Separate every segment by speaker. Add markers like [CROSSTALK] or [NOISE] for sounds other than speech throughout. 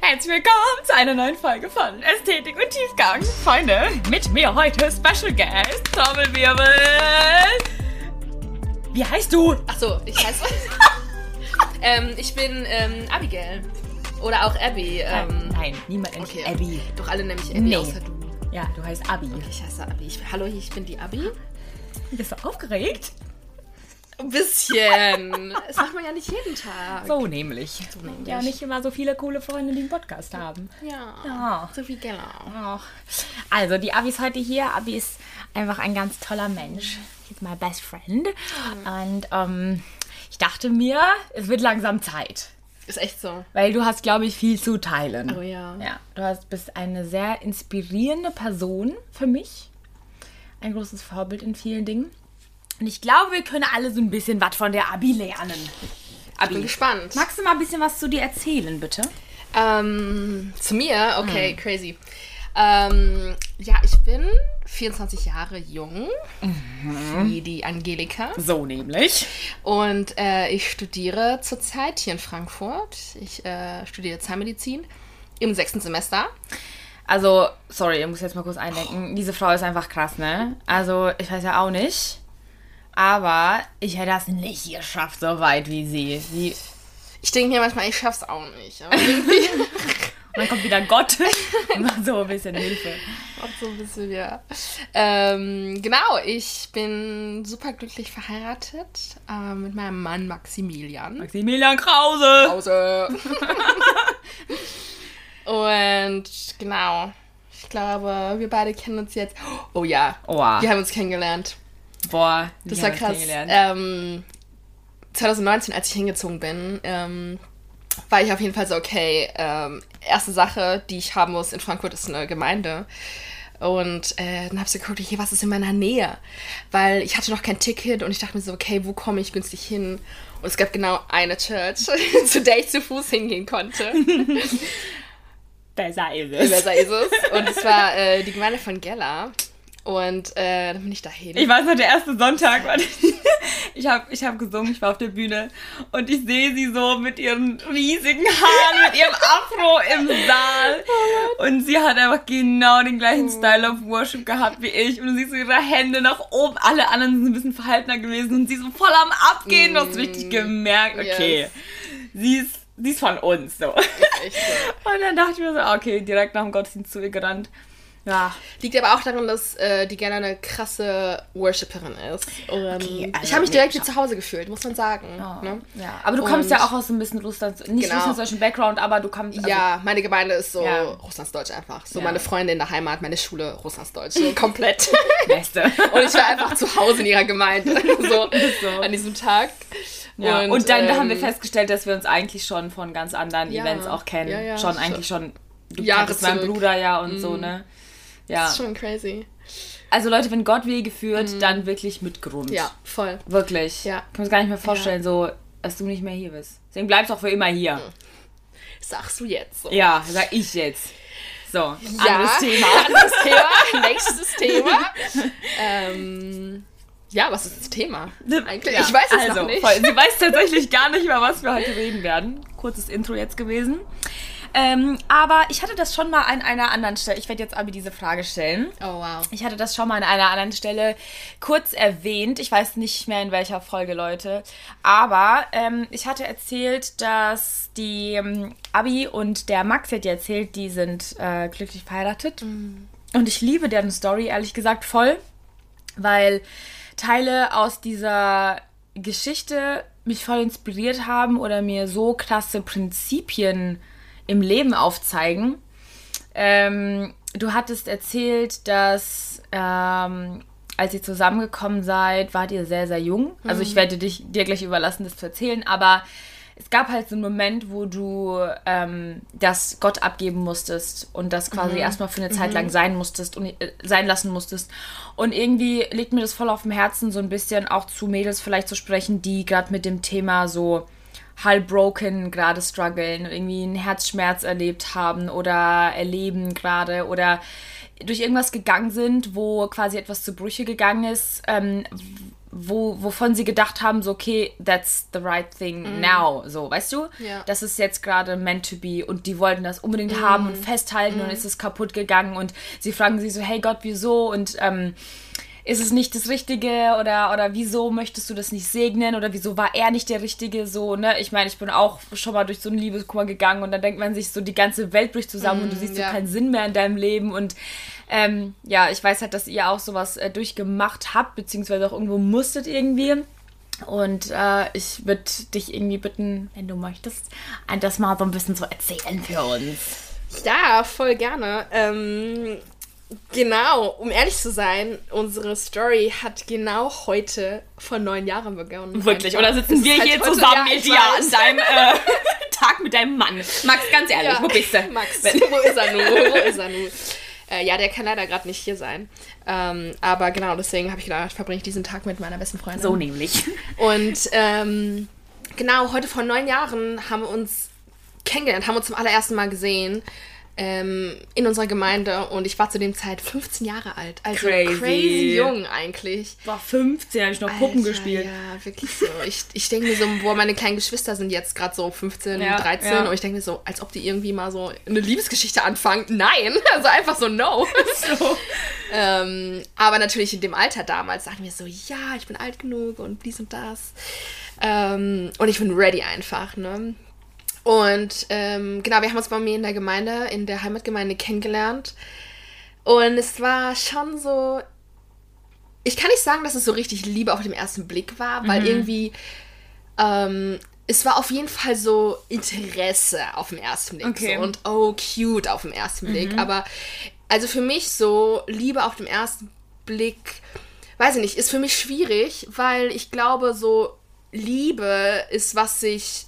Speaker 1: Herzlich willkommen zu einer neuen Folge von Ästhetik und Tiefgang. Freunde, mit mir heute Special Guest, Trommelwirbel. Wie heißt du?
Speaker 2: Achso, ich heiße. [LAUGHS] ähm, ich bin ähm, Abigail. Oder auch Abby. Ähm,
Speaker 1: Nein, niemand nennt
Speaker 2: okay.
Speaker 1: Abby.
Speaker 2: Doch alle nennen mich Abby,
Speaker 1: Nee.
Speaker 2: außer du.
Speaker 1: Ja, du heißt Abi.
Speaker 2: Ich heiße Abby. Ich, hallo, ich bin die Abby.
Speaker 1: Bist du aufgeregt?
Speaker 2: Ein bisschen. [LAUGHS] das macht man ja nicht jeden Tag.
Speaker 1: So nämlich.
Speaker 2: nämlich.
Speaker 1: Ja, nicht immer so viele coole Freunde, die einen Podcast haben.
Speaker 2: Ja.
Speaker 1: Ja.
Speaker 2: So wie Gella.
Speaker 1: Ach. Also, die Abi ist heute hier. Abi ist einfach ein ganz toller Mensch. He's my best friend. Und ähm, ich dachte mir, es wird langsam Zeit.
Speaker 2: Ist echt so.
Speaker 1: Weil du hast, glaube ich, viel zu teilen.
Speaker 2: Oh ja.
Speaker 1: Ja, du hast, bist eine sehr inspirierende Person für mich. Ein großes Vorbild in vielen Dingen. Und ich glaube, wir können alle so ein bisschen was von der Abi lernen.
Speaker 2: Bin
Speaker 1: Abi,
Speaker 2: gespannt.
Speaker 1: magst du mal ein bisschen was zu dir erzählen, bitte?
Speaker 2: Ähm, zu mir? Okay, crazy. Ähm, ja, ich bin 24 Jahre jung, wie die Angelika.
Speaker 1: So nämlich.
Speaker 2: Und äh, ich studiere zurzeit hier in Frankfurt. Ich äh, studiere Zahnmedizin im sechsten Semester.
Speaker 1: Also, sorry, ich muss jetzt mal kurz eindenken. Diese Frau ist einfach krass, ne? Also, ich weiß ja auch nicht. Aber ich hätte das nicht geschafft, so weit wie sie. sie
Speaker 2: Ich denke mir manchmal, ich schaff's auch nicht. [LAUGHS]
Speaker 1: Und dann kommt wieder Gott [LAUGHS] und macht so ein bisschen Hilfe.
Speaker 2: auch so ein bisschen, ja. Ähm, genau, ich bin super glücklich verheiratet äh, mit meinem Mann Maximilian.
Speaker 1: Maximilian Krause.
Speaker 2: Pause. [LAUGHS] Und genau, ich glaube, wir beide kennen uns jetzt. Oh ja,
Speaker 1: Oha.
Speaker 2: wir haben uns kennengelernt.
Speaker 1: Boah,
Speaker 2: Das war krass. Ähm, 2019, als ich hingezogen bin, ähm, war ich auf jeden Fall so, okay, ähm, erste Sache, die ich haben muss in Frankfurt, ist eine Gemeinde. Und äh, dann habe ich so geguckt, okay, was ist in meiner Nähe? Weil ich hatte noch kein Ticket und ich dachte mir so, okay, wo komme ich günstig hin? Und es gab genau eine Church, [LAUGHS] zu der ich zu Fuß hingehen konnte. [LAUGHS]
Speaker 1: Besser ist es.
Speaker 2: Besser ist es. Und es war äh, die Gemeinde von Gella. Und äh, dann bin ich dahin.
Speaker 1: Ich weiß noch, der erste Sonntag, war [LAUGHS] ich habe ich hab gesungen, ich war auf der Bühne und ich sehe sie so mit ihren riesigen Haaren, mit ihrem Afro im Saal. Und sie hat einfach genau den gleichen Style of Worship gehabt wie ich. Und du siehst so ihre Hände nach oben. Alle anderen sind ein bisschen verhaltener gewesen und sie so voll am Abgehen. Du hast richtig gemerkt, okay,
Speaker 2: Yes.
Speaker 1: sie, ist, sie ist von uns. So.
Speaker 2: So. [LAUGHS]
Speaker 1: Und dann dachte ich mir so, okay, direkt nach dem Gottesdienst zu ihr gerannt. Ja,
Speaker 2: Liegt aber auch daran, dass äh, die Gella eine krasse Worshipperin ist. Und
Speaker 1: Okay, also
Speaker 2: ich habe mich direkt wie zu Hause gefühlt, muss man sagen. Ne?
Speaker 1: Ja, aber du kommst
Speaker 2: Und-
Speaker 1: ja auch aus ein bisschen Russland, nicht
Speaker 2: Genau.
Speaker 1: russlanddeutschen Background, aber du kommst. Also,
Speaker 2: ja, meine Gemeinde ist so
Speaker 1: Ja.
Speaker 2: Russlandsdeutsch einfach. So
Speaker 1: Ja.
Speaker 2: meine Freunde in der Heimat, meine Schule Russlandsdeutsch. Komplett. [LAUGHS]
Speaker 1: Beste.
Speaker 2: Und ich war einfach zu Hause in ihrer Gemeinde. [LAUGHS] So, [LAUGHS]
Speaker 1: so.
Speaker 2: an diesem Tag.
Speaker 1: ja. Und, dann
Speaker 2: ähm,
Speaker 1: haben wir festgestellt, dass wir uns eigentlich schon von ganz anderen
Speaker 2: Ja.
Speaker 1: Events auch kennen.
Speaker 2: Ja, ja,
Speaker 1: schon eigentlich schon. Du
Speaker 2: Jahre
Speaker 1: kanntest meinen.
Speaker 2: Mhm.
Speaker 1: Bruder ja und so, ne? Ja.
Speaker 2: Das ist schon crazy.
Speaker 1: Also Leute, wenn Gott Wege führt, dann wirklich mit Grund.
Speaker 2: Ja, voll.
Speaker 1: Wirklich.
Speaker 2: Ja.
Speaker 1: Ich kann mir gar nicht mehr vorstellen, so, dass du nicht mehr hier bist. Deswegen bleibst du auch für immer hier.
Speaker 2: Sagst du jetzt so.
Speaker 1: Ja, sag ich jetzt. So,
Speaker 2: Ja,
Speaker 1: anderes Thema. [LAUGHS]
Speaker 2: Anderes Thema. Nächstes Thema. ähm, ja, was ist das Thema? Eigentlich?
Speaker 1: Ja,
Speaker 2: Ich weiß es
Speaker 1: also,
Speaker 2: noch nicht.
Speaker 1: Voll, sie weiß tatsächlich gar nicht, über was wir heute reden werden. Kurzes Intro jetzt gewesen. Ähm, aber ich hatte das schon mal an einer anderen Stelle. Ich werde jetzt Abi diese Frage stellen.
Speaker 2: Oh, wow.
Speaker 1: Ich hatte das schon mal an einer anderen Stelle kurz erwähnt. Ich weiß nicht mehr in welcher Folge, Leute. Aber ähm, ich hatte erzählt, dass die ähm, Abi und der Max hat erzählt, die sind äh, glücklich verheiratet. Und ich liebe deren Story, ehrlich gesagt, voll. Weil Teile aus dieser Geschichte mich voll inspiriert haben oder mir so krasse Prinzipien im Leben aufzeigen. Ähm, du hattest erzählt, dass ähm, als ihr zusammengekommen seid, wart ihr sehr, sehr jung. Also ich werde dich, dir gleich überlassen, das zu erzählen, aber es gab halt so einen Moment, wo du ähm, das Gott abgeben musstest und das quasi erstmal für eine Zeit lang sein musstest und äh, sein lassen musstest. Und irgendwie liegt mir das voll auf dem Herzen, so ein bisschen auch zu Mädels vielleicht zu sprechen, die gerade mit dem Thema so halb broken gerade strugglen, irgendwie einen Herzschmerz erlebt haben oder erleben gerade oder durch irgendwas gegangen sind, wo quasi etwas zu Brüche gegangen ist, ähm, wo, wovon sie gedacht haben, so, okay, that's the right thing now. So, weißt du?
Speaker 2: Ja.
Speaker 1: Das ist jetzt gerade meant to be und die wollten das unbedingt haben und festhalten und es ist kaputt gegangen und sie fragen sich so, hey Gott, wieso? Und ähm, ist es nicht das Richtige oder, oder wieso möchtest du das nicht segnen oder wieso war er nicht der Richtige so, ne? Ich meine, ich bin auch schon mal durch so einen Liebeskummer gegangen und dann denkt man sich so, die ganze Welt bricht zusammen und du siehst
Speaker 2: ja.
Speaker 1: so keinen Sinn mehr in deinem Leben und ähm, ja, ich weiß halt, dass ihr auch sowas äh, durchgemacht habt, beziehungsweise auch irgendwo musstet irgendwie. Und äh, ich würde dich irgendwie bitten, wenn du möchtest, ein- das mal so ein bisschen so erzählen für uns.
Speaker 2: Ja, voll gerne. Ähm, genau, um ehrlich zu sein, unsere Story hat genau heute vor neun Jahren begonnen.
Speaker 1: Wirklich, oder sitzen wir
Speaker 2: halt
Speaker 1: hier zusammen mit dir an deinem äh, [LAUGHS] Tag mit deinem Mann? Max, ganz ehrlich,
Speaker 2: Ja.
Speaker 1: wo bist du?
Speaker 2: Max,
Speaker 1: Wenn- [LAUGHS]
Speaker 2: wo ist er nun? Wo ist er nun? Äh, ja, der kann leider gerade nicht hier sein. Ähm, aber genau, deswegen habe ich gedacht, verbringe ich diesen Tag mit meiner besten Freundin.
Speaker 1: So nämlich. [LAUGHS]
Speaker 2: Und ähm, genau, heute vor neun Jahren haben wir uns kennengelernt, haben uns zum allerersten Mal gesehen ähm, in unserer Gemeinde und ich war zu dem Zeit 15 Jahre alt. Also
Speaker 1: Crazy.
Speaker 2: crazy, jung eigentlich.
Speaker 1: War 15, habe ich noch Puppen
Speaker 2: Alter,
Speaker 1: gespielt.
Speaker 2: Ja, wirklich so. Ich, ich denke mir so, boah, meine kleinen Geschwister sind jetzt gerade so 15,
Speaker 1: Ja,
Speaker 2: 13
Speaker 1: ja.
Speaker 2: und ich denke mir so, als ob die irgendwie mal so eine Liebesgeschichte anfangen. Nein, [LAUGHS] also einfach so no. [LAUGHS]
Speaker 1: So.
Speaker 2: ähm, aber natürlich in dem Alter damals sagen wir so, ja, ich bin alt genug und dies und das. Ähm, und ich bin ready einfach, ne? Und ähm, genau, wir haben uns bei mir in der Gemeinde, in der Heimatgemeinde kennengelernt. Und es war schon so. Ich kann nicht sagen, dass es so richtig Liebe auf den ersten Blick war, weil irgendwie. Ähm, es war auf jeden Fall so Interesse auf den ersten Blick.
Speaker 1: Okay.
Speaker 2: So, und oh, cute auf den ersten Blick. Aber also für mich so Liebe auf den ersten Blick, weiß ich nicht, ist für mich schwierig, weil ich glaube, so Liebe ist, was sich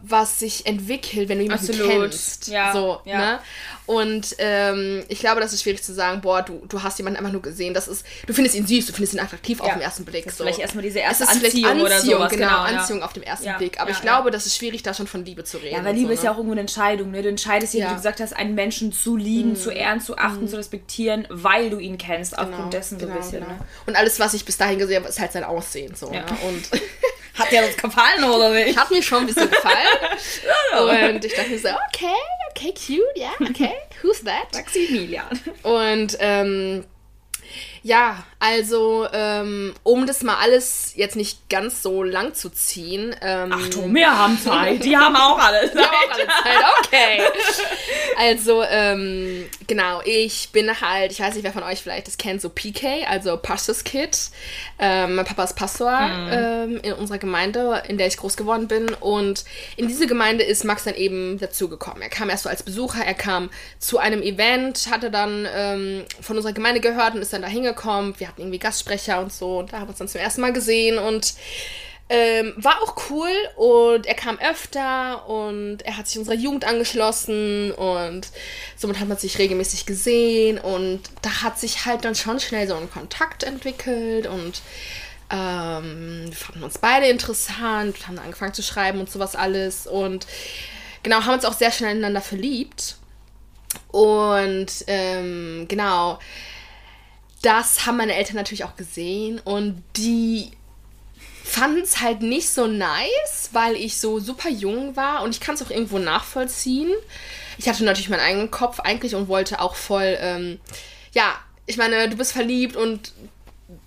Speaker 2: was sich entwickelt, wenn du jemanden
Speaker 1: Absolut.
Speaker 2: kennst.
Speaker 1: Ja,
Speaker 2: So,
Speaker 1: ja.
Speaker 2: ne? Und ähm, ich glaube, das ist schwierig zu sagen, boah, du, du hast jemanden einfach nur gesehen. Das ist, du findest ihn süß, du findest ihn attraktiv auf
Speaker 1: Ja.
Speaker 2: den ersten Blick.
Speaker 1: Das ist
Speaker 2: so.
Speaker 1: vielleicht erstmal diese
Speaker 2: Es
Speaker 1: erste
Speaker 2: ist vielleicht
Speaker 1: Anziehung oder sowas,
Speaker 2: Genau,
Speaker 1: genau, ja.
Speaker 2: Anziehung auf dem ersten
Speaker 1: Ja,
Speaker 2: Blick. Aber
Speaker 1: ja,
Speaker 2: ich glaube,
Speaker 1: ja.
Speaker 2: das ist schwierig, da schon von Liebe zu reden.
Speaker 1: Ja, weil Liebe
Speaker 2: so,
Speaker 1: ist ja
Speaker 2: ne?
Speaker 1: auch irgendwo eine Entscheidung. Ne? Du entscheidest ja,
Speaker 2: Ja.
Speaker 1: wie du gesagt hast, einen Menschen zu lieben, zu ehren, zu achten, zu respektieren, weil du ihn kennst, aufgrund dessen so ein bisschen.
Speaker 2: genau.
Speaker 1: Ne?
Speaker 2: Und alles, was ich bis dahin gesehen habe, ist halt sein Aussehen. So,
Speaker 1: Ja.
Speaker 2: ne? Und [LAUGHS]
Speaker 1: Hat dir das gefallen oder nicht?
Speaker 2: hat mir schon ein bisschen gefallen. [LAUGHS] Und ich dachte mir so, okay, okay, cute, ja, okay, who's that?
Speaker 1: Maximilian.
Speaker 2: Und ähm, ja, also um um das mal alles jetzt nicht ganz so lang zu ziehen. Ähm,
Speaker 1: Achtung, wir haben Zeit. Die haben auch alles. [LAUGHS]
Speaker 2: Wir haben auch alle Zeit, okay. [LAUGHS] Also, ähm, genau, ich bin halt, ich weiß nicht, wer von euch vielleicht das kennt, so PK, also Pastors Kid. Ähm, mein Papa ist Pastor ähm, in unserer Gemeinde, in der ich groß geworden bin. Und in diese Gemeinde ist Max dann eben dazugekommen. Er kam erst so als Besucher, er kam zu einem Event, hatte dann ähm, von unserer Gemeinde gehört und ist dann da hingekommen. Wir hatten irgendwie Gastsprecher und so. Und da haben wir uns dann zum ersten Mal gesehen und ähm, war auch cool und er kam öfter und er hat sich unserer Jugend angeschlossen und somit hat man sich regelmäßig gesehen und da hat sich halt dann schon schnell so ein Kontakt entwickelt und ähm, wir fanden uns beide interessant, haben angefangen zu schreiben und sowas alles und genau, haben uns auch sehr schnell ineinander verliebt und ähm, genau, das haben meine Eltern natürlich auch gesehen und die fanden es halt nicht so nice, weil ich so super jung war und ich kann es auch irgendwo nachvollziehen. Ich hatte natürlich meinen eigenen Kopf eigentlich und wollte auch voll, ähm, ja, ich meine, du bist verliebt und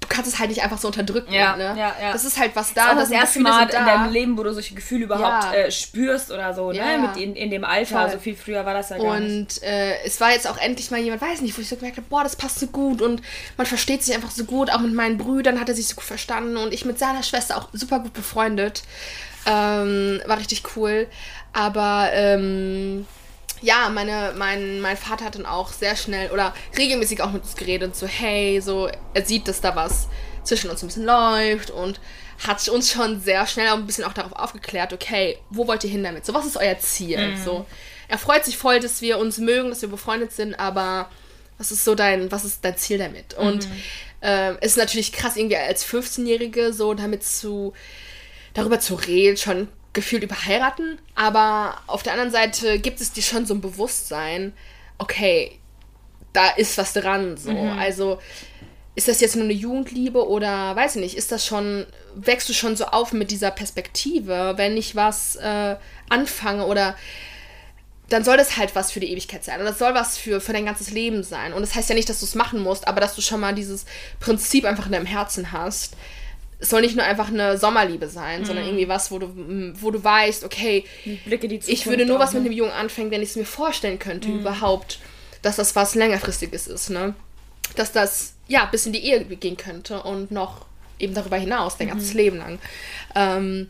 Speaker 2: du kannst es halt nicht einfach so unterdrücken.
Speaker 1: Ja,
Speaker 2: ne?
Speaker 1: ja, ja.
Speaker 2: Das ist halt was
Speaker 1: Das
Speaker 2: da.
Speaker 1: das
Speaker 2: sind
Speaker 1: erste Mal
Speaker 2: sind
Speaker 1: in
Speaker 2: da.
Speaker 1: deinem Leben, wo du solche Gefühle überhaupt
Speaker 2: Ja.
Speaker 1: äh, spürst oder so,
Speaker 2: Ja,
Speaker 1: ne?
Speaker 2: ja.
Speaker 1: Mit in, in dem Alter.
Speaker 2: Voll.
Speaker 1: So viel früher war das ja gar nicht.
Speaker 2: Und äh, es war jetzt auch endlich mal jemand, weiß nicht, wo ich so gemerkt habe, boah, das passt so gut und man versteht sich einfach so gut. Auch mit meinen Brüdern hat er sich so gut verstanden und ich mit seiner Schwester auch super gut befreundet. Ähm, war richtig cool. Aber ähm, ja, meine, mein, mein Vater hat dann auch sehr schnell oder regelmäßig auch mit uns geredet und so, hey, so, er sieht, dass da was zwischen uns ein bisschen läuft und hat uns schon sehr schnell auch ein bisschen auch darauf aufgeklärt, okay, wo wollt ihr hin damit? So, was ist euer Ziel? So, er freut sich voll, dass wir uns mögen, dass wir befreundet sind, aber was ist so dein, was ist dein Ziel damit? Und ähm, es ist natürlich krass, irgendwie als 15-Jährige so damit zu, darüber zu reden, schon gefühlt über heiraten, aber auf der anderen Seite gibt es dir schon so ein Bewusstsein, okay, da ist was dran, so. Also, ist das jetzt nur eine Jugendliebe oder weiß ich nicht, ist das schon, wächst du schon so auf mit dieser Perspektive, wenn ich was äh, anfange oder dann soll das halt was für die Ewigkeit sein. Und das soll was für, für dein ganzes Leben sein. Und das heißt ja nicht, dass du es machen musst, aber dass du schon mal dieses Prinzip einfach in deinem Herzen hast. Es soll nicht nur einfach eine Sommerliebe sein, mhm. sondern irgendwie was, wo du, wo du weißt, okay, ich würde nur was mit ne? einem Jungen anfangen, wenn ich es mir vorstellen könnte, mhm. überhaupt, dass das was längerfristiges ist, ne? Dass das, ja, bis in die Ehe gehen könnte und noch eben darüber hinaus, dein mhm. ganzes Leben lang. Ähm,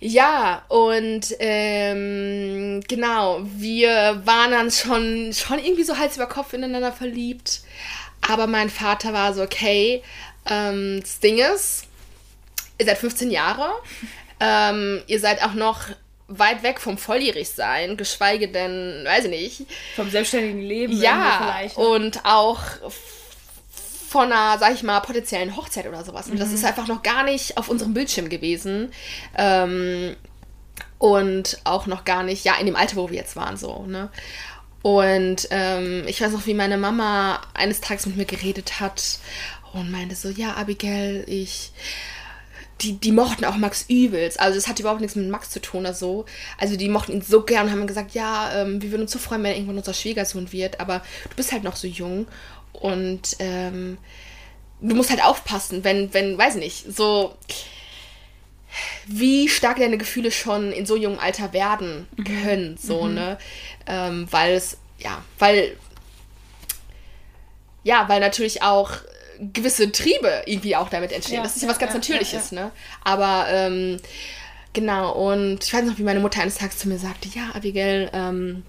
Speaker 2: ja, und ähm, genau, wir waren dann schon, schon irgendwie so Hals über Kopf ineinander verliebt. Aber mein Vater war so, okay, ähm, das Ding ist, ihr seid 15 Jahre, ähm, ihr seid auch noch weit weg vom volljährig sein, geschweige denn, weiß ich nicht.
Speaker 1: Vom selbstständigen Leben.
Speaker 2: Ja, vielleicht, ne? und auch von einer, sag ich mal, potenziellen Hochzeit oder sowas. Und mhm. das ist einfach noch gar nicht auf unserem Bildschirm gewesen. Ähm, und auch noch gar nicht, ja, in dem Alter, wo wir jetzt waren, so, ne? Und ähm, ich weiß noch, wie meine Mama eines Tages mit mir geredet hat und meinte so, ja, Abigail, ich die, die mochten auch Max übelst. Also das hat überhaupt nichts mit Max zu tun oder so. Also die mochten ihn so gern und haben gesagt, ja, ähm, wir würden uns so freuen, wenn er irgendwann unser Schwiegersohn wird. Aber du bist halt noch so jung und ähm, du musst halt aufpassen, wenn, wenn, weiß nicht, so wie stark deine Gefühle schon in so jungem Alter werden mhm. können, mhm. so, mhm. ne? Ähm, weil es, ja, weil, ja, weil natürlich auch gewisse Triebe irgendwie auch damit entstehen. Ja, das ist ja was ganz ja, Natürliches, ja, ne? Aber, ähm, genau, und ich weiß noch, wie meine Mutter eines Tages zu mir sagte, ja, Abigail, ähm,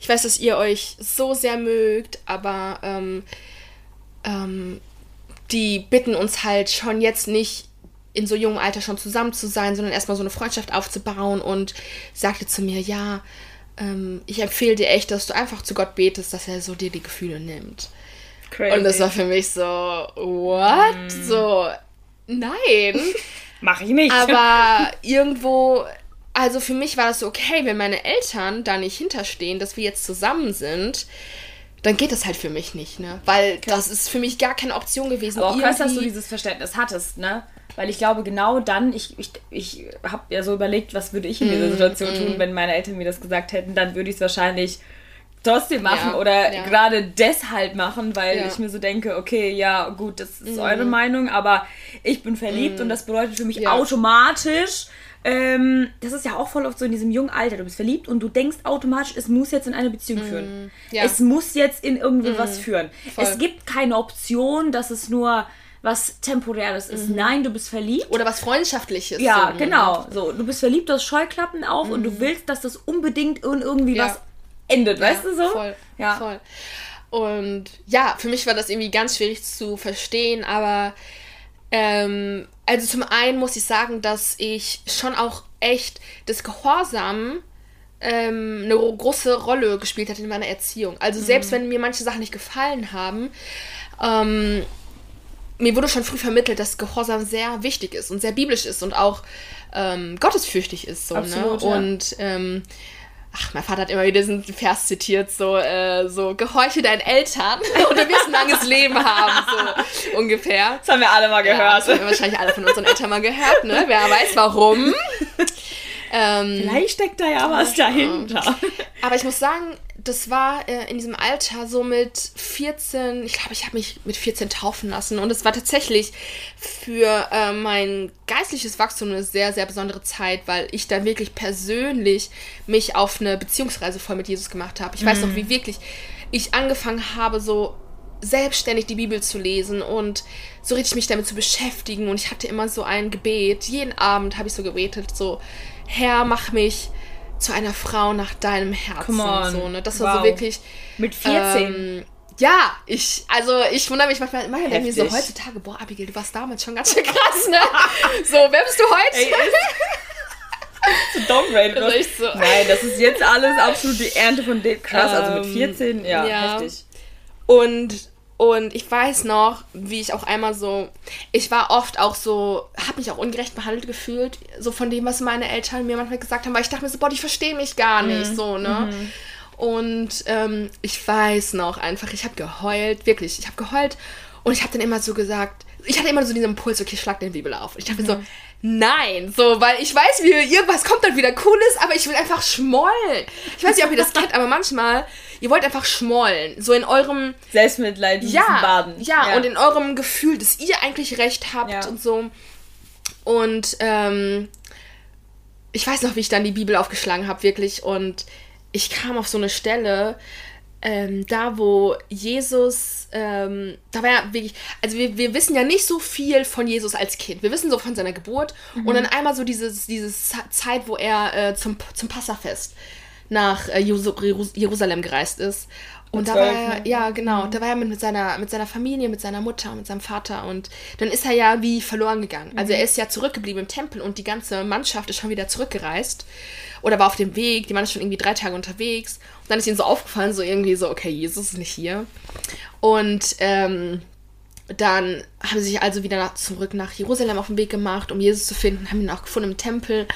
Speaker 2: ich weiß, dass ihr euch so sehr mögt, aber ähm, ähm, die bitten uns halt schon jetzt nicht in so jungem Alter schon zusammen zu sein, sondern erstmal so eine Freundschaft aufzubauen und sagte zu mir, ja, ähm, ich empfehle dir echt, dass du einfach zu Gott betest, dass er so dir die Gefühle nimmt. Crazy. Und das war für mich so, what? Mm. So, nein. [LAUGHS]
Speaker 1: Mach ich nicht.
Speaker 2: Aber [LAUGHS] irgendwo also für mich war das so, okay, wenn meine Eltern da nicht hinterstehen, dass wir jetzt zusammen sind, dann geht das halt für mich nicht, ne? Weil das ist für mich gar keine Option gewesen.
Speaker 1: Aber auch krass, dass du dieses Verständnis hattest, ne? Weil ich glaube, genau dann, ich, ich, ich habe ja so überlegt, was würde ich in dieser mm, Situation mm. tun, wenn meine Eltern mir das gesagt hätten, dann würde ich es wahrscheinlich trotzdem machen ja, oder ja. gerade deshalb machen, weil ja. ich mir so denke, okay, ja, gut, das ist mm. eure Meinung, aber ich bin verliebt mm. und das bedeutet für mich automatisch, ähm, das ist ja auch voll oft so in diesem jungen Alter. Du bist verliebt und du denkst automatisch, es muss jetzt in eine Beziehung mm, führen. Es muss jetzt in irgendwie was führen. Voll. Es gibt keine Option, dass es nur was Temporäres ist. Mhm. Nein, du bist verliebt.
Speaker 2: Oder was Freundschaftliches.
Speaker 1: Ja, so, genau. So, du bist verliebt, du hast Scheuklappen auf mhm. und du mhm. willst, dass das unbedingt in irgendwie ja. was endet, ja, weißt du so?
Speaker 2: Voll. Ja. Voll. Und ja, für mich war das irgendwie ganz schwierig zu verstehen, aber ähm, also zum einen muss ich sagen, dass ich schon auch echt das Gehorsam ähm, eine große Rolle gespielt hat in meiner Erziehung. Also selbst mhm. wenn mir manche Sachen nicht gefallen haben, ähm, mir wurde schon früh vermittelt, dass Gehorsam sehr wichtig ist und sehr biblisch ist und auch ähm, gottesfürchtig ist. So, ne? Absolut, ne? Ja. Und ähm, ach, mein Vater hat immer wieder diesen Vers zitiert, so, äh, so, gehorche deinen Eltern [LAUGHS] und du wirst ein langes Leben haben, so ungefähr.
Speaker 1: Das haben wir alle mal gehört. Ja, das
Speaker 2: haben wir wahrscheinlich alle von unseren Eltern mal gehört, ne? Wer weiß warum. [LAUGHS]
Speaker 1: Ähm, Vielleicht steckt da ja was dahinter.
Speaker 2: Aber ich muss sagen, das war äh, in diesem Alter so mit 14, ich glaube, ich habe mich mit 14 taufen lassen und es war tatsächlich für äh, mein geistliches Wachstum eine sehr, sehr besondere Zeit, weil ich dann wirklich persönlich mich auf eine Beziehungsreise voll mit Jesus gemacht habe. Ich mhm. weiß noch, wie wirklich ich angefangen habe, so selbstständig die Bibel zu lesen und so richtig mich damit zu beschäftigen und ich hatte immer so ein Gebet. Jeden Abend habe ich so gebetet, so Herr, mach mich zu einer Frau nach deinem Herzen. So, ne? Das war wow. so wirklich.
Speaker 1: Mit 14. Ähm,
Speaker 2: ja, ich, also ich wundere mich manchmal, manchmal denke ich so heutzutage, boah, Abigail, du warst damals schon ganz schön krass, ne? [LAUGHS] so, wer bist du heute? Ey, [LAUGHS]
Speaker 1: so downgrade. Also so. Nein, das ist jetzt alles absolut die Ernte von dem. Krass, ähm, also mit 14, ja, ja, heftig.
Speaker 2: Und und ich weiß noch, wie ich auch einmal so, ich war oft auch so, habe mich auch ungerecht behandelt gefühlt, so von dem, was meine Eltern mir manchmal gesagt haben, weil ich dachte mir so, boah, die verstehen mich gar nicht, mhm. so, ne? Mhm. Und ähm, ich weiß noch einfach, ich habe geheult, wirklich, ich habe geheult Und ich habe dann immer so gesagt, ich hatte immer so diesen Impuls, okay, schlag den Bibel auf. Und ich dachte mhm. so, nein, so, weil ich weiß, wie irgendwas kommt dann wieder Cooles, aber ich will einfach schmollen. Ich weiß nicht, ob ihr das kennt, aber manchmal, ihr wollt einfach schmollen. So in eurem
Speaker 1: Selbstmitleid,
Speaker 2: ja, Baden. Ja, ja, und in eurem Gefühl, dass ihr eigentlich recht habt ja. und so. Und ähm, ich weiß noch, wie ich dann die Bibel aufgeschlagen habe, wirklich. Und ich kam auf so eine Stelle, ähm, da wo Jesus, ähm, da war ja wirklich, also wir, wir wissen ja nicht so viel von Jesus als Kind. Wir wissen so von seiner Geburt mhm. und dann einmal so dieses, dieses Zeit, wo er äh, zum, zum Passafest nach äh, Jerusalem gereist ist. Und da war er, ja, genau, mhm. da war er mit, seiner, mit seiner Familie, mit seiner Mutter mit seinem Vater und dann ist er ja wie verloren gegangen. Also mhm. er ist ja zurückgeblieben im Tempel und die ganze Mannschaft ist schon wieder zurückgereist oder war auf dem Weg, die waren schon irgendwie drei Tage unterwegs und dann ist ihnen so aufgefallen, so irgendwie so, okay, Jesus ist nicht hier. Und ähm, dann haben sie sich also wieder nach, zurück nach Jerusalem auf den Weg gemacht, um Jesus zu finden, haben ihn auch gefunden im Tempel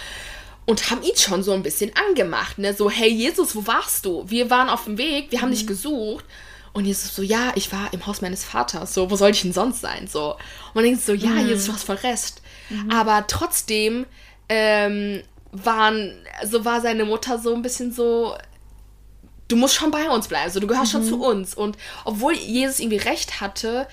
Speaker 2: und haben ihn schon so ein bisschen angemacht, ne? So, hey Jesus, wo warst du? Wir waren auf dem Weg, wir haben mhm. dich gesucht. Und Jesus so, ja, ich war im Haus meines Vaters. So, wo soll ich denn sonst sein? So. Und man denkt so, ja, mhm. Jesus, du hast voll Rest. Mhm. Aber trotzdem ähm, waren, so war seine Mutter so ein bisschen so, du musst schon bei uns bleiben, so, du gehörst schon zu mhm. uns. Und obwohl Jesus irgendwie recht hatte,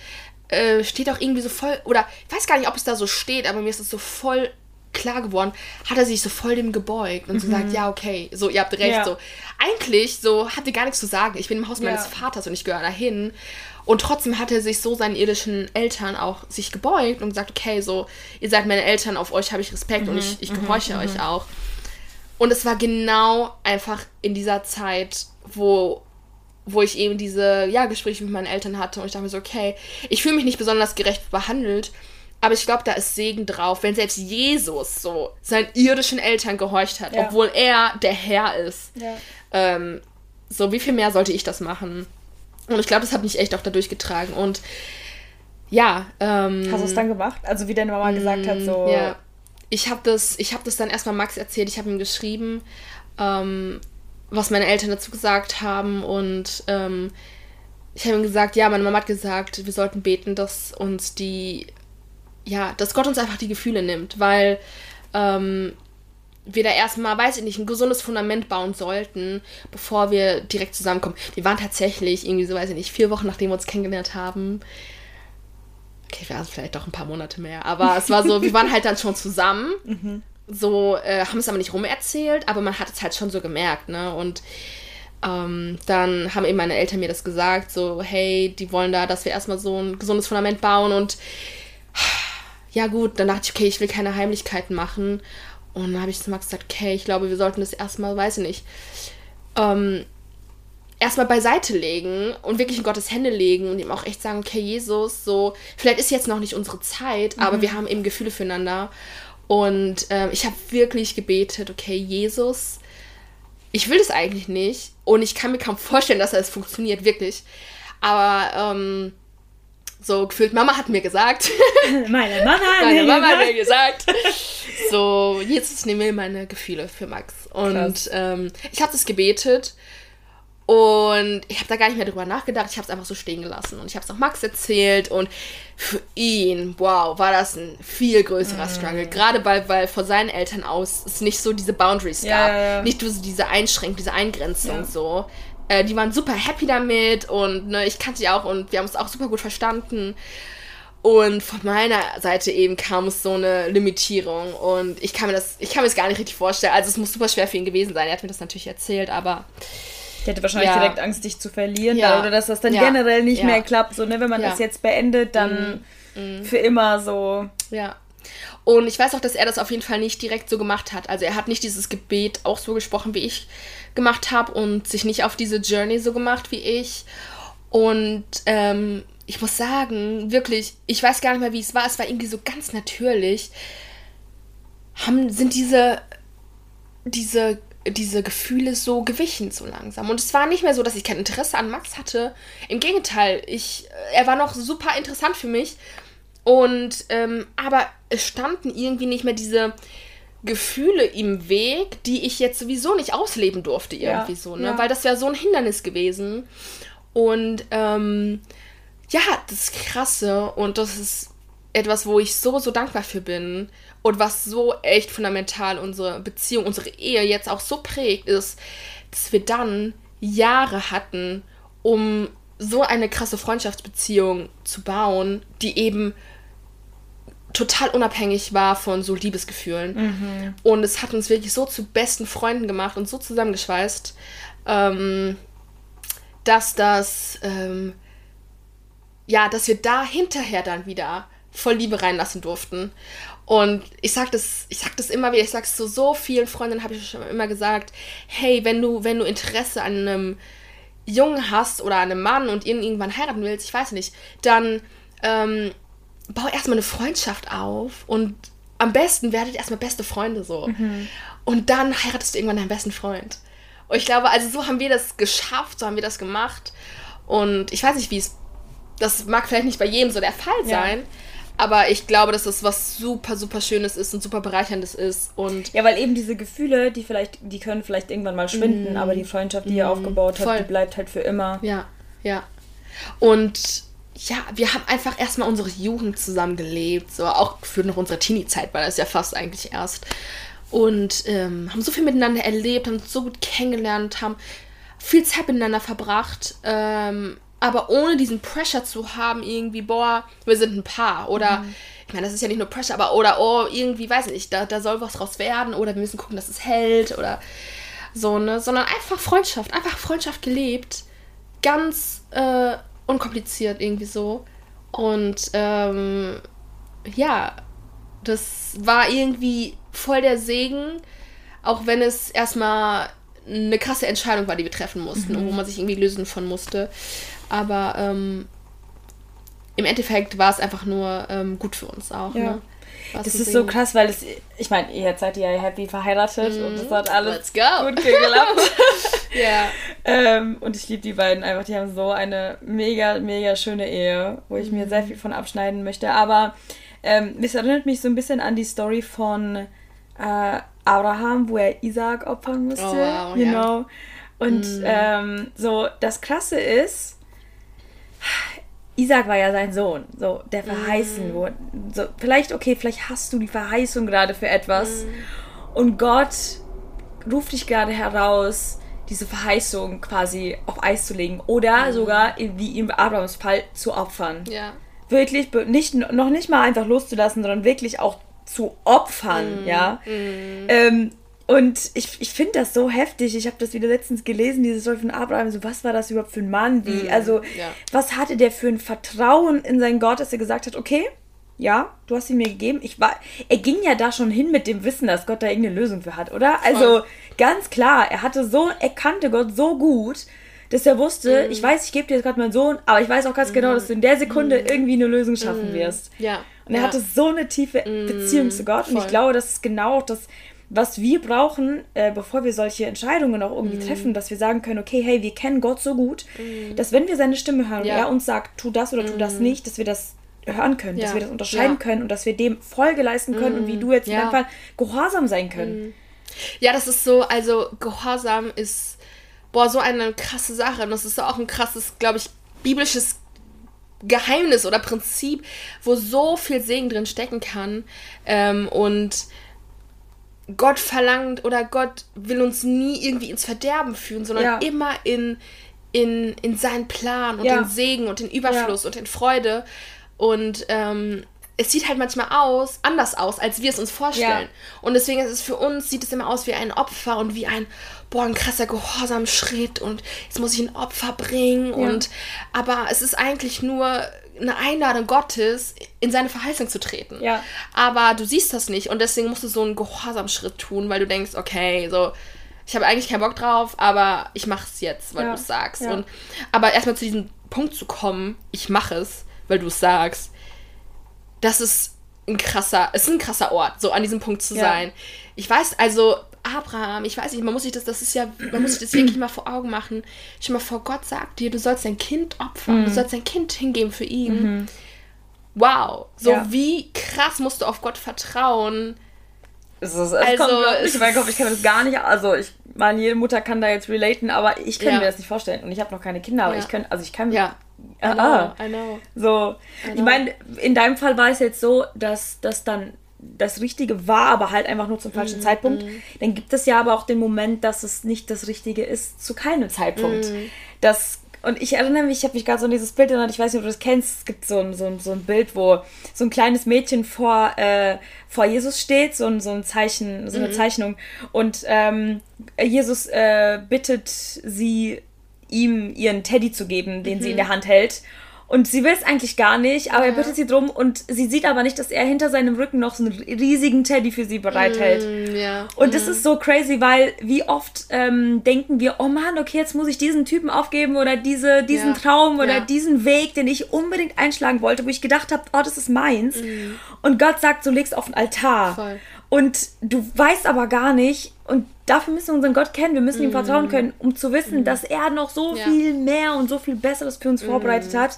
Speaker 2: äh, steht auch irgendwie so voll, oder ich weiß gar nicht, ob es da so steht, aber mir ist es so voll klar geworden, hat er sich so voll dem gebeugt und mhm. so gesagt, ja, okay, so, ihr habt recht, ja. so. Eigentlich, so, hat er gar nichts zu sagen. Ich bin im Haus ja. meines Vaters und ich gehöre dahin. Und trotzdem hat er sich so seinen irdischen Eltern auch sich gebeugt und gesagt, okay, so, ihr seid meine Eltern, auf euch habe ich Respekt mhm. und ich, ich mhm. gehorche mhm. euch auch. Und es war genau einfach in dieser Zeit, wo wo ich eben diese ja, Gespräche mit meinen Eltern hatte und ich dachte mir so, okay, ich fühle mich nicht besonders gerecht behandelt aber ich glaube, da ist Segen drauf, wenn selbst Jesus so seinen irdischen Eltern gehorcht hat, ja. obwohl er der Herr ist. Ja. Ähm, so, wie viel mehr sollte ich das machen? Und ich glaube, das hat mich echt auch dadurch getragen. Und ja. Ähm,
Speaker 1: Hast du es dann gemacht? Also, wie deine Mama gesagt hat, so.
Speaker 2: Ja. Ich habe das, hab das dann erstmal Max erzählt. Ich habe ihm geschrieben, ähm, was meine Eltern dazu gesagt haben. Und ähm, ich habe ihm gesagt, ja, meine Mama hat gesagt, wir sollten beten, dass uns die ja, dass Gott uns einfach die Gefühle nimmt, weil ähm, wir da erstmal, weiß ich nicht, ein gesundes Fundament bauen sollten, bevor wir direkt zusammenkommen. Wir waren tatsächlich irgendwie so, weiß ich nicht, vier Wochen nachdem wir uns kennengelernt haben. Okay, wir waren vielleicht doch ein paar Monate mehr, aber es war so, wir waren halt dann schon zusammen. [LAUGHS] Mhm. So, äh, haben es aber nicht rumerzählt, aber man hat es halt schon so gemerkt, ne? Und ähm, dann haben eben meine Eltern mir das gesagt, so, hey, die wollen da, dass wir erstmal so ein gesundes Fundament bauen und ja gut, dann dachte ich, okay, ich will keine Heimlichkeiten machen. Und dann habe ich zu Max gesagt, okay, ich glaube, wir sollten das erstmal, weiß ich nicht, ähm, erstmal beiseite legen und wirklich in Gottes Hände legen und ihm auch echt sagen, okay, Jesus, so, vielleicht ist jetzt noch nicht unsere Zeit, mhm. aber wir haben eben Gefühle füreinander. Und ähm, ich habe wirklich gebetet, okay, Jesus, ich will das eigentlich nicht und ich kann mir kaum vorstellen, dass es funktioniert, wirklich. Aber ähm, so gefühlt, Mama hat mir gesagt. [LAUGHS]
Speaker 1: Meine Mama hat,
Speaker 2: meine mir, Mama hat mir gesagt. So, jetzt nehmen wir meine Gefühle für Max. Und ähm, ich habe das gebetet und ich habe da gar nicht mehr drüber nachgedacht. Ich habe es einfach so stehen gelassen. Und ich habe es auch Max erzählt. Und für ihn, wow, war das ein viel größerer mm. Struggle. Gerade weil, weil vor seinen Eltern aus es nicht so diese Boundaries gab. Ja, ja. Nicht so diese Einschränkung, diese Eingrenzung ja. so. Äh, die waren super happy damit und ne, ich kannte die auch und wir haben es auch super gut verstanden. Und von meiner Seite eben kam es so eine Limitierung und ich kann mir das, ich kann mir das gar nicht richtig vorstellen. Also es muss super schwer für ihn gewesen sein. Er hat mir das natürlich erzählt, aber
Speaker 1: ich hätte wahrscheinlich ja. direkt Angst, dich zu verlieren ja. oder dass das dann ja. generell nicht mehr klappt. So, ne, wenn man das jetzt beendet, dann mhm. für immer so.
Speaker 2: Ja. Und ich weiß auch, dass er das auf jeden Fall nicht direkt so gemacht hat. Also er hat nicht dieses Gebet auch so gesprochen, wie ich gemacht habe und sich nicht auf diese Journey so gemacht wie ich. Und ähm, ich muss sagen, wirklich, ich weiß gar nicht mehr, wie es war. Es war irgendwie so ganz natürlich. Haben, sind diese, diese, diese Gefühle so gewichen so langsam. Und es war nicht mehr so, dass ich kein Interesse an Max hatte. Im Gegenteil, ich, er war noch super interessant für mich. Und, ähm, aber es standen irgendwie nicht mehr diese, Gefühle im Weg, die ich jetzt sowieso nicht ausleben durfte, irgendwie ja, so, ne? Ja. Weil das wäre so ein Hindernis gewesen. Und ähm, ja, das Krasse und das ist etwas, wo ich so, so dankbar für bin und was so echt fundamental unsere Beziehung, unsere Ehe jetzt auch so prägt, ist, dass wir dann Jahre hatten, um so eine krasse Freundschaftsbeziehung zu bauen, die eben total unabhängig war von so Liebesgefühlen. Mhm. Und es hat uns wirklich so zu besten Freunden gemacht und so zusammengeschweißt, ähm, dass das, ähm, ja, dass wir da hinterher dann wieder voll Liebe reinlassen durften. Und ich sag das, ich sag das immer wieder, ich sag's zu so vielen Freundinnen, habe ich schon immer gesagt, hey, wenn du, wenn du Interesse an einem Jungen hast oder an einem Mann und ihn irgendwann heiraten willst, ich weiß nicht, dann ähm, bau erstmal eine Freundschaft auf und am besten werdet ihr erstmal beste Freunde so. Mhm. Und dann heiratest du irgendwann deinen besten Freund. Und ich glaube, also so haben wir das geschafft, so haben wir das gemacht. Und ich weiß nicht, wie es. Das mag vielleicht nicht bei jedem so der Fall sein. Ja. Aber ich glaube, dass das was super, super Schönes ist und super Bereicherndes ist. Und
Speaker 1: ja, weil eben diese Gefühle, die vielleicht, die können vielleicht irgendwann mal schwinden, mm, aber die Freundschaft, die mm, ihr aufgebaut habt, die bleibt halt für immer.
Speaker 2: Ja, ja. Und ja, wir haben einfach erstmal unsere Jugend zusammen gelebt, so auch für noch unsere Teenie-Zeit, weil das ja fast eigentlich erst. Und ähm, haben so viel miteinander erlebt, haben uns so gut kennengelernt, haben viel Zeit miteinander verbracht. Ähm, aber ohne diesen Pressure zu haben, irgendwie, boah, wir sind ein Paar. Oder, mhm. ich meine, das ist ja nicht nur Pressure, aber, oder, oh, irgendwie, weiß nicht, da, da soll was draus werden. Oder wir müssen gucken, dass es hält. Oder so, ne? Sondern einfach Freundschaft, einfach Freundschaft gelebt. Ganz äh, unkompliziert irgendwie so. Und, ähm, ja, das war irgendwie voll der Segen, auch wenn es erstmal eine krasse Entscheidung war, die wir treffen mussten mhm. und wo man sich irgendwie lösen von musste. Aber ähm, im Endeffekt war es einfach nur ähm, gut für uns auch. Ja. Ne?
Speaker 1: Das ist so krass, weil das, ich meine, jetzt seid ihr ja happy verheiratet mhm. und das hat alles gut geklappt. [LAUGHS] ja. ähm, und ich liebe die beiden einfach, die haben so eine mega, mega schöne Ehe, wo ich mhm. mir sehr viel von abschneiden möchte. Aber ähm, es erinnert mich so ein bisschen an die Story von äh, Abraham, wo er Isaac opfern musste. Oh, wow, you ja. know? Und mhm. ähm, so, das Krasse ist, Isaac war ja sein Sohn, so der verheißen mm. wurde. So, vielleicht, okay, vielleicht hast du die Verheißung gerade für etwas mm. und Gott ruft dich gerade heraus, diese Verheißung quasi auf Eis zu legen oder mm. sogar, wie im Abrahams Fall, zu opfern. Ja. Wirklich, nicht, noch nicht mal einfach loszulassen, sondern wirklich auch zu opfern, mm. ja. Mm. Ähm, und ich, ich finde das so heftig. Ich habe das wieder letztens gelesen, diese Story von Abraham. So, was war das überhaupt für ein Mann? Wie, mm, also, ja. was hatte der für ein Vertrauen in seinen Gott, dass er gesagt hat, okay, ja, du hast ihn mir gegeben. Ich war, er ging ja da schon hin mit dem Wissen, dass Gott da irgendeine Lösung für hat, oder? Also, Voll. ganz klar, er hatte so, er kannte Gott so gut, dass er wusste, mm. ich weiß, ich gebe dir jetzt gerade meinen Sohn, aber ich weiß auch ganz mm. genau, dass du in der Sekunde mm. irgendwie eine Lösung schaffen mm. wirst. Ja. Und er ja. hatte so eine tiefe Beziehung zu Gott. Voll. Und ich glaube, das ist genau auch das was wir brauchen, äh, bevor wir solche Entscheidungen auch irgendwie mm. treffen, dass wir sagen können, okay, hey, wir kennen Gott so gut, mm. dass wenn wir seine Stimme hören ja. und er uns sagt, tu das oder tu das mhm. nicht, dass wir das hören können, ja. dass wir das unterscheiden ja. können und dass wir dem Folge leisten können und wie mhm. du jetzt in deinem Fall gehorsam sein können. Mhm.
Speaker 2: Ja, das ist so, also Gehorsam ist, boah, so eine krasse Sache und das ist auch ein krasses, glaube ich, biblisches Geheimnis oder Prinzip, wo so viel Segen drin stecken kann ähm, und Gott verlangt oder Gott will uns nie irgendwie ins Verderben führen, sondern ja. immer in, in, in seinen Plan und ja. den Segen und den Überfluss ja. und den Freude. Und ähm, es sieht halt manchmal aus, anders aus, als wir es uns vorstellen. Und deswegen ist es für uns, sieht es immer aus wie ein Opfer und wie ein, boah, ein krasser Gehorsamschritt und jetzt muss ich ein Opfer bringen. Und aber es ist eigentlich nur eine Einladung Gottes, in seine Verheißung zu treten. Ja. Aber du siehst das nicht und deswegen musst du so einen Gehorsamschritt tun, weil du denkst, okay, so, ich habe eigentlich keinen Bock drauf, aber ich mache es jetzt, weil ja. du es sagst. Ja. Und, aber erstmal zu diesem Punkt zu kommen, ich mache es, weil du es sagst, das ist ein krasser, es ist ein krasser Ort, so an diesem Punkt zu sein. Ich weiß, also Abraham, ich weiß nicht, man muss sich das, das ist ja, man muss sich das wirklich mal vor Augen machen. Stell mal vor, Gott sagt dir, du sollst dein Kind opfern, mhm. du sollst dein Kind hingeben für ihn. Mhm. Wow, so ja. wie krass musst du auf Gott vertrauen,
Speaker 1: Es, ist, es also, kommt wirklich in meinen Kopf, ich kann das gar nicht, also ich meine, jede Mutter kann da jetzt relaten, aber ich kann ja. mir das nicht vorstellen und ich habe noch keine Kinder, aber ja. ich kann, also ich kann
Speaker 2: ja.
Speaker 1: I know, ah, I know. So, I know. ich meine, in deinem Fall war es jetzt so, dass das dann das Richtige war, aber halt einfach nur zum falschen mm, Zeitpunkt. Mm. Dann gibt es ja aber auch den Moment, dass es nicht das Richtige ist zu keinem Zeitpunkt. Mm. Das und ich erinnere mich, ich habe mich gerade so an dieses Bild erinnert, ich weiß nicht, ob du das kennst, es gibt so ein, so ein, so ein Bild, wo so ein kleines Mädchen vor, äh, vor Jesus steht, so ein, so ein Zeichen, so eine mhm. Zeichnung. Und ähm, Jesus äh, bittet sie, ihm ihren Teddy zu geben, den mhm. sie in der Hand hält. Und sie will es eigentlich gar nicht, aber ja. er bittet sie drum und sie sieht aber nicht, dass er hinter seinem Rücken noch so einen riesigen Teddy für sie bereithält.
Speaker 2: Mm, ja.
Speaker 1: Und mm. das ist so crazy, weil wie oft ähm, denken wir, oh Mann, okay, jetzt muss ich diesen Typen aufgeben oder diese, diesen ja. Traum oder diesen Weg, den ich unbedingt einschlagen wollte, wo ich gedacht habe, oh, das ist meins. Mm. Und Gott sagt, so legst auf den Altar. Voll. Und du weißt aber gar nicht, und dafür müssen wir unseren Gott kennen, wir müssen ihm vertrauen können, um zu wissen, mm. dass er noch so ja. viel mehr und so viel Besseres für uns mm. vorbereitet hat.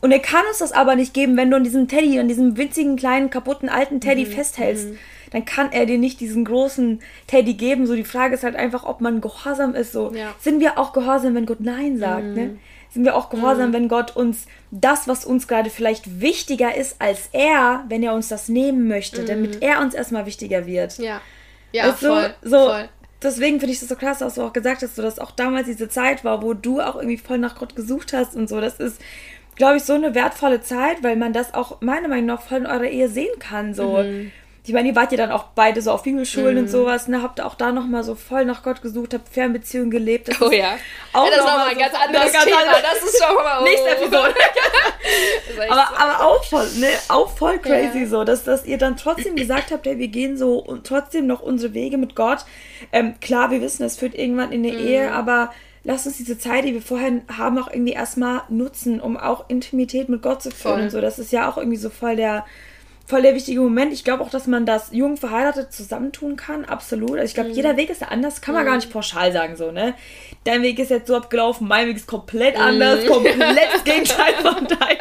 Speaker 1: Und er kann uns das aber nicht geben, wenn du an diesem Teddy, an diesem winzigen, kleinen, kaputten, alten Teddy mm. festhältst. Mhm. Dann kann er dir nicht diesen großen Teddy geben. So die Frage ist halt einfach, ob man gehorsam ist. So ja. sind wir auch gehorsam, wenn Gott Nein sagt. Ne? Mhm. Sind wir auch gehorsam, wenn Gott uns das, was uns gerade vielleicht wichtiger ist als er, wenn er uns das nehmen möchte, damit er uns erstmal wichtiger wird.
Speaker 2: Ja. Ja, weißt voll,
Speaker 1: so, voll. Deswegen finde ich das so krass, dass du auch gesagt hast, so, dass auch damals diese Zeit war, wo du auch irgendwie voll nach Gott gesucht hast und so. Das ist, glaube ich, so eine wertvolle Zeit, weil man das auch meiner Meinung nach voll in eurer Ehe sehen kann. So. Mhm ich meine, ihr wart ja dann auch beide so auf Bibelschulen mm. und mhm. sowas, ne? Habt auch da nochmal so voll nach Gott gesucht, habt Fernbeziehungen gelebt.
Speaker 2: Das oh ja. Auch ja, das ist nochmal ein ganz anderes ganz Thema. Das ist schon mal... Oh. Nächste Episode. [LAUGHS]
Speaker 1: aber, aber auch voll, ne? Auch voll crazy ja. so, dass, dass ihr dann trotzdem gesagt habt, hey, wir gehen so und trotzdem noch unsere Wege mit Gott. Ähm, klar, wir wissen, es führt irgendwann in eine mm. Ehe, aber lasst uns diese Zeit, die wir vorher haben, auch irgendwie erstmal nutzen, um auch Intimität mit Gott zu führen voll. und so. Das ist ja auch irgendwie so voll der voll der wichtige Moment. Ich glaube auch, dass man das jung verheiratet zusammentun kann, absolut. Also ich glaube, mhm. jeder Weg ist ja anders, kann man mhm. gar nicht pauschal sagen so, ne? Dein Weg ist jetzt so abgelaufen, mein Weg ist komplett mhm. anders, komplett das Gegenteil [LAUGHS] von deinem.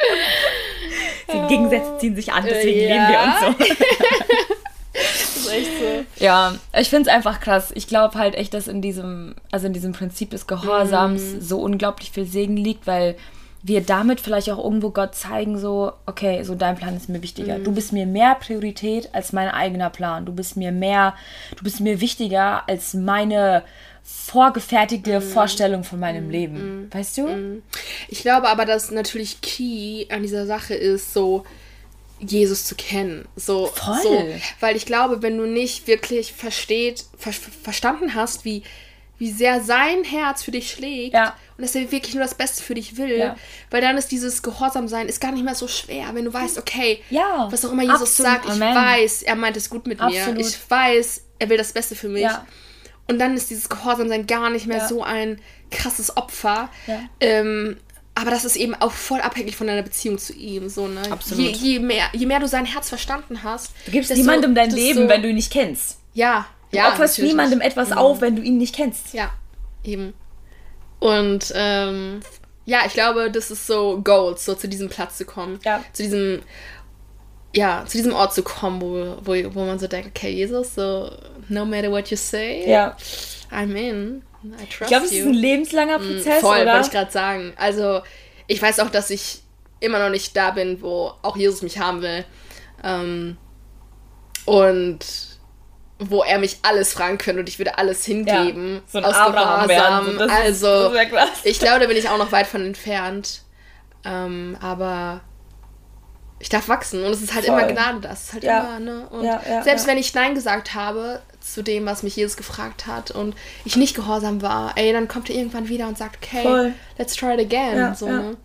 Speaker 1: Die Gegensätze ziehen sich an, deswegen ja. leben wir uns so. [LAUGHS] das ist echt so. Ja, ich finde es einfach krass. Ich glaube halt echt, dass in diesem, also in diesem Prinzip des Gehorsams mhm. so unglaublich viel Segen liegt, weil wir damit vielleicht auch irgendwo Gott zeigen, so, okay, so dein Plan ist mir wichtiger. Mhm. Du bist mir mehr Priorität als mein eigener Plan. Du bist mir mehr, du bist mir wichtiger als meine vorgefertigte mm. Vorstellung von meinem mm. Leben. Mm. Weißt du?
Speaker 2: Ich glaube aber, dass natürlich Key an dieser Sache ist, so Jesus zu kennen. So, Voll. So, weil ich glaube, wenn du nicht wirklich versteht, ver verstanden hast, wie, wie sehr sein Herz für dich schlägt
Speaker 1: ja
Speaker 2: und dass er wirklich nur das Beste für dich will. Ja. Weil dann ist dieses Gehorsamsein ist gar nicht mehr so schwer, wenn du weißt, okay,
Speaker 1: ja,
Speaker 2: was auch immer Jesus absolut, sagt, ich Amen. weiß, er meint es gut mit absolut. mir. Ich weiß, er will das Beste für mich. Und dann ist dieses Gehorsamsein gar nicht mehr so ein krasses Opfer. Ähm, aber das ist eben auch voll abhängig von deiner Beziehung zu ihm. So, ne?
Speaker 1: Absolut.
Speaker 2: Je, je, mehr, je mehr du sein Herz verstanden hast.
Speaker 1: Du gibst niemandem dein Leben, so, wenn du ihn nicht kennst.
Speaker 2: Ja.
Speaker 1: Du ja, opferst niemandem etwas mhm. auf, wenn du ihn nicht kennst.
Speaker 2: Ja, eben. Und ähm, ja, ich glaube, das ist so Goals, so zu diesem Platz zu kommen.
Speaker 1: Ja.
Speaker 2: Zu diesem, ja, zu diesem Ort zu kommen, wo, wo, wo man so denkt, okay, Jesus, so no matter what you say,
Speaker 1: ja.
Speaker 2: I'm in. I trust
Speaker 1: ich glaube, es ist ein lebenslanger mm, Prozess,
Speaker 2: Voll,
Speaker 1: oder?
Speaker 2: wollte ich gerade sagen. Also, ich weiß auch, dass ich immer noch nicht da bin, wo auch Jesus mich haben will. Ähm, und wo er mich alles fragen könnte und ich würde alles hingeben. Ja, so ein aus Abraham Gehorsam. So, also, ich glaube, da bin ich auch noch weit von entfernt. Ähm, aber ich darf wachsen und es ist halt Voll. immer Gnade, das ist halt ja. immer, ne? Und ja, selbst wenn ich Nein gesagt habe zu dem, was mich Jesus gefragt hat und ich nicht gehorsam war, ey, dann kommt er irgendwann wieder und sagt, okay, Voll. let's try it again. so, ne?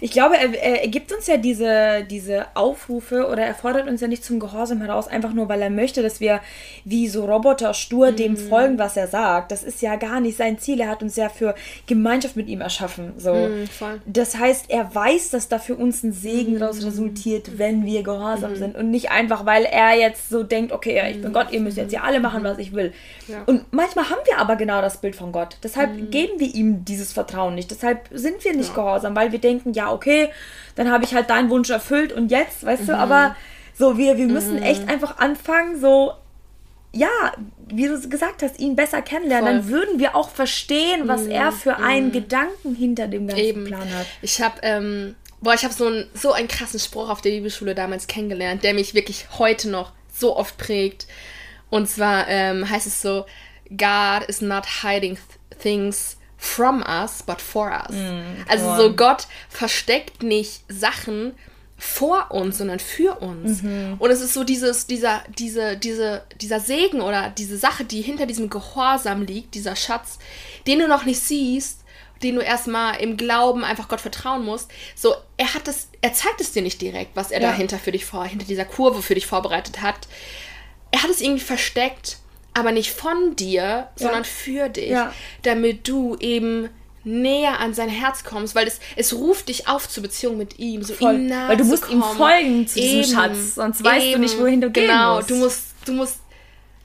Speaker 1: Ich glaube, er, er, gibt uns ja diese, diese Aufrufe oder er fordert uns ja nicht zum Gehorsam heraus, einfach nur, weil er möchte, dass wir wie so Roboter stur mhm. dem folgen, was er sagt. Das ist ja gar nicht sein Ziel. Er hat uns ja für Gemeinschaft mit ihm erschaffen. So. Mhm, das heißt, er weiß, dass da für uns ein Segen mhm. daraus resultiert, wenn wir gehorsam mhm. sind. Und nicht einfach, weil er jetzt so denkt, okay, ja, ich bin mhm. Gott, ihr müsst jetzt ja alle machen, was ich will. Ja. Und manchmal haben wir aber genau das Bild von Gott. Deshalb mhm. geben wir ihm dieses Vertrauen nicht. Deshalb sind wir nicht ja. gehorsam, weil wir denken, ja, ja, okay, dann habe ich halt deinen Wunsch erfüllt und jetzt, weißt mhm. du, aber so, wir, wir müssen mhm. echt einfach anfangen, so ja, wie du gesagt hast, ihn besser kennenlernen,
Speaker 2: Voll.
Speaker 1: dann würden wir auch verstehen, was er für einen Gedanken hinter dem ganzen
Speaker 2: Eben.
Speaker 1: Plan hat.
Speaker 2: Ich habe, ähm, boah, ich habe so, einen- so einen krassen Spruch auf der Bibelschule damals kennengelernt, der mich wirklich heute noch so oft prägt. Und zwar ähm, heißt es so, God is not hiding th things from us, but for us. also
Speaker 1: on.
Speaker 2: so Gott versteckt nicht Sachen vor uns, sondern für uns. Und es ist so dieses, dieser, diese, diese, dieser Segen oder diese Sache, die hinter diesem Gehorsam liegt, dieser Schatz, den du noch nicht siehst, den du erstmal im Glauben einfach Gott vertrauen musst. So, er hat es, er zeigt es dir nicht direkt, was er
Speaker 1: Ja.
Speaker 2: dahinter für dich vor, hinter dieser Kurve für dich vorbereitet hat. Er hat es irgendwie versteckt, aber nicht von dir, sondern für dich,
Speaker 1: Ja.
Speaker 2: damit du eben näher an sein Herz kommst, weil es, es ruft dich auf zur Beziehung mit ihm, so
Speaker 1: Voll.
Speaker 2: ihm nahe
Speaker 1: Weil du musst ihm
Speaker 2: kommen.
Speaker 1: folgen zu diesem Schatz, sonst weißt du nicht, wohin du gehen
Speaker 2: genau,
Speaker 1: musst.
Speaker 2: du musst, du musst,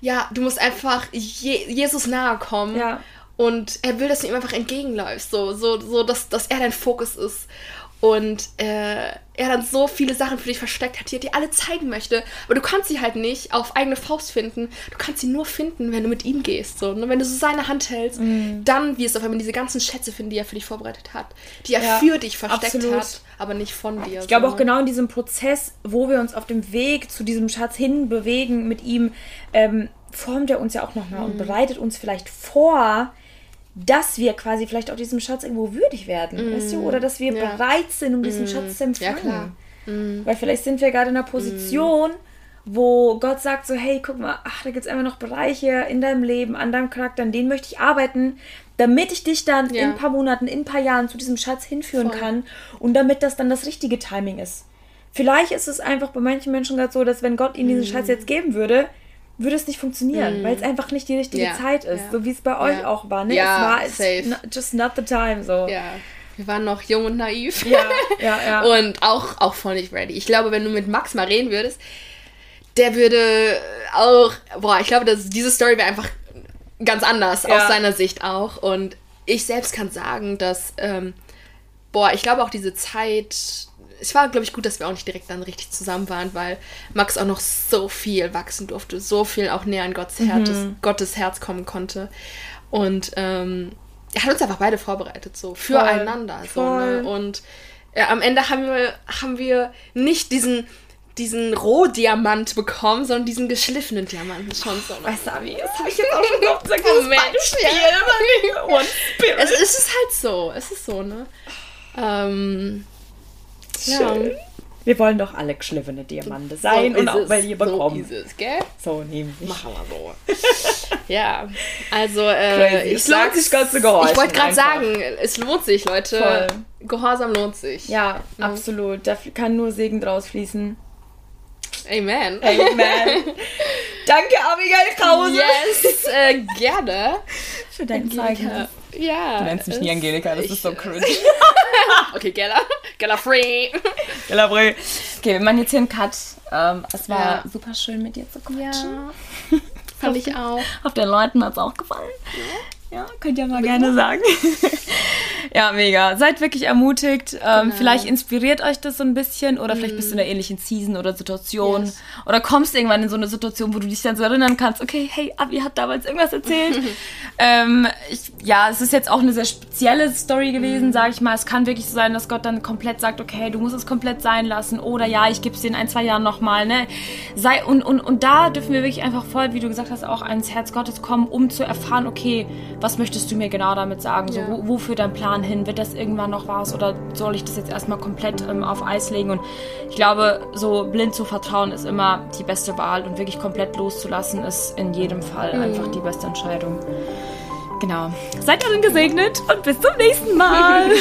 Speaker 2: ja, du musst einfach Je Jesus nahe kommen.
Speaker 1: Ja.
Speaker 2: Und er will, dass du ihm einfach entgegenläufst, so, so, so dass, dass er dein Fokus ist. Und äh, er dann so viele Sachen für dich versteckt hat, die er dir alle zeigen möchte. Aber du kannst sie halt nicht auf eigene Faust finden. Du kannst sie nur finden, wenn du mit ihm gehst. So. Und wenn du so seine Hand hältst,
Speaker 1: Mhm.
Speaker 2: dann wirst du auf einmal diese ganzen Schätze finden, die er für dich vorbereitet hat. Die er
Speaker 1: Ja,
Speaker 2: für dich versteckt
Speaker 1: absolut.
Speaker 2: hat, aber nicht von dir.
Speaker 1: Ich glaube auch genau in diesem Prozess, wo wir uns auf dem Weg zu diesem Schatz hin bewegen mit ihm, ähm, formt er uns ja auch nochmal
Speaker 2: Mhm.
Speaker 1: und bereitet uns vielleicht vor, dass wir quasi vielleicht auch diesem Schatz irgendwo würdig werden, weißt du? Oder dass wir.
Speaker 2: Ja.
Speaker 1: Bereit sind, um diesen Schatz zu
Speaker 2: Ja,
Speaker 1: empfangen.
Speaker 2: klar. Mhm.
Speaker 1: Weil vielleicht sind wir gerade in einer Position, wo Gott sagt so, hey, guck mal, ach, da gibt es einfach noch Bereiche in deinem Leben, an deinem Charakter, an denen möchte ich arbeiten, damit ich dich dann
Speaker 2: Ja.
Speaker 1: in ein paar Monaten, in ein paar Jahren zu diesem Schatz hinführen
Speaker 2: Voll.
Speaker 1: kann und damit das dann das richtige Timing ist. Vielleicht ist es einfach bei manchen Menschen gerade so, dass wenn Gott ihnen diesen
Speaker 2: Mhm.
Speaker 1: Schatz jetzt geben würde, würde es nicht funktionieren, weil es einfach nicht die richtige
Speaker 2: Ja,
Speaker 1: Zeit ist,
Speaker 2: ja.
Speaker 1: so wie es bei euch
Speaker 2: Ja.
Speaker 1: auch war. Ne?
Speaker 2: Ja,
Speaker 1: es war it's
Speaker 2: safe.
Speaker 1: not, just not the time. So.
Speaker 2: Ja, wir waren noch jung und naiv.
Speaker 1: ja, ja. [LAUGHS] ja.
Speaker 2: Und auch, auch voll nicht ready. Ich glaube, wenn du mit Max mal reden würdest, der würde auch, boah, ich glaube, dass diese Story wäre einfach ganz anders
Speaker 1: Ja.
Speaker 2: aus seiner Sicht auch. Und ich selbst kann sagen, dass, ähm, boah, ich glaube auch diese Zeit, es war, glaube ich, gut, dass wir auch nicht direkt dann richtig zusammen waren, weil Max auch noch so viel wachsen durfte, so viel auch näher an Gottes Herz, Gottes Herz kommen konnte. Und ähm, er hat uns einfach beide vorbereitet, so füreinander. So,
Speaker 1: voll.
Speaker 2: ne? Und äh, am Ende haben wir, haben wir nicht diesen, diesen Rohdiamant bekommen, sondern diesen geschliffenen Diamanten schon so. Ne?
Speaker 1: Weißt du, Abi, das habe ich jetzt auch schon so oft [LAUGHS] gesagt,
Speaker 2: Oh, Mensch,
Speaker 1: Beispiel. Spirit.
Speaker 2: Es, es ist halt so, es ist so, ne? Ähm, ja.
Speaker 1: Schön. Wir wollen doch alle geschliffene Diamante sein
Speaker 2: So
Speaker 1: und auch
Speaker 2: es,
Speaker 1: welche bekommen.
Speaker 2: So ist es, gell?
Speaker 1: So, nämlich.
Speaker 2: Machen wir so. [LAUGHS] ja, also äh,
Speaker 1: Es lohnt sich, Gott zu gehorchen,
Speaker 2: Ich wollte gerade sagen, es lohnt sich, Leute.
Speaker 1: Voll.
Speaker 2: Gehorsam lohnt sich.
Speaker 1: Ja, absolut. Da kann nur Segen draus fließen.
Speaker 2: Amen.
Speaker 1: Amen. [LAUGHS] Danke, Abigail Krause.
Speaker 2: Yes, äh, gerne. [LAUGHS]
Speaker 1: Für dein Zeugnis.
Speaker 2: Ja.
Speaker 1: Du nennst mich nie Angelika, das ist so cringe. [LAUGHS]
Speaker 2: Okay, Geller. Geller free.
Speaker 1: Gelabré. Okay, wir machen jetzt hier einen Cut. Ähm, es war
Speaker 2: Ja.
Speaker 1: super schön, mit dir zu quatschen.
Speaker 2: Ja. [LAUGHS] Fand ich auch.
Speaker 1: Auf den Leuten hat es auch gefallen. Ja, könnt ihr mal gerne sagen. [LAUGHS] ja, mega. Seid wirklich ermutigt. Ähm,
Speaker 2: Genau.
Speaker 1: Vielleicht inspiriert euch das so ein bisschen oder vielleicht bist du in einer ähnlichen Season oder Situation.
Speaker 2: Yes.
Speaker 1: Oder kommst irgendwann in so eine Situation, wo du dich dann so erinnern kannst, okay, hey, Abi hat damals irgendwas erzählt. [LAUGHS] ähm, ich, ja, es ist jetzt auch eine sehr spezielle Story gewesen, sage ich mal. Es kann wirklich so sein, dass Gott dann komplett sagt, okay, du musst es komplett sein lassen. Oder ja, ich gebe es dir in ein, zwei Jahren nochmal. Ne? Sei, und, und, und da dürfen wir wirklich einfach voll, wie du gesagt hast, auch ans Herz Gottes kommen, um zu erfahren, okay, was möchtest du mir genau damit sagen? So,
Speaker 2: Ja.
Speaker 1: wo, wo führt dein Plan hin? Wird das irgendwann noch was? Oder soll ich das jetzt erstmal komplett ähm, auf Eis legen? Und ich glaube, so blind zu vertrauen ist immer die beste Wahl und wirklich komplett loszulassen ist in jedem Fall einfach die beste Entscheidung. Genau. Seid darin gesegnet und bis zum nächsten Mal. [LAUGHS]